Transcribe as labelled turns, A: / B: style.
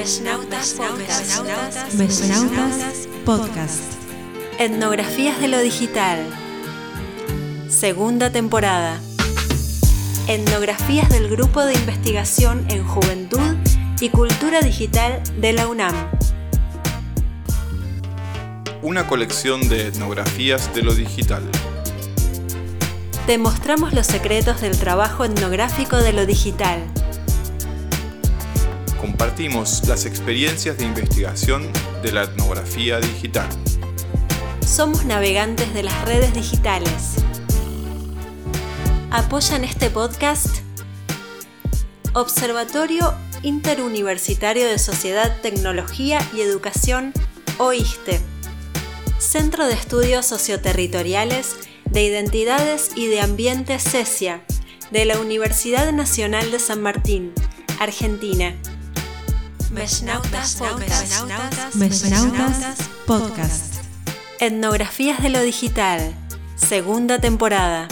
A: Mesnautas Podcast.
B: Podcast.
A: Etnografías de lo digital. Segunda temporada. Etnografías del Grupo de Investigación en Juventud y Cultura Digital de la UNAM.
C: Una colección de etnografías de lo digital.
A: Te mostramos los secretos del trabajo etnográfico de lo digital.
C: Compartimos las experiencias de investigación de la etnografía digital.
A: Somos navegantes de las redes digitales. Apoyan este podcast Observatorio Interuniversitario de Sociedad, Tecnología y Educación, OISTE. Centro de Estudios Socioterritoriales de Identidades y de Ambiente CESIA, de la Universidad Nacional de San Martín, Argentina. Mesnautas Podcast.
B: Mesnautas Podcast.
A: Etnografías de lo digital. Segunda temporada.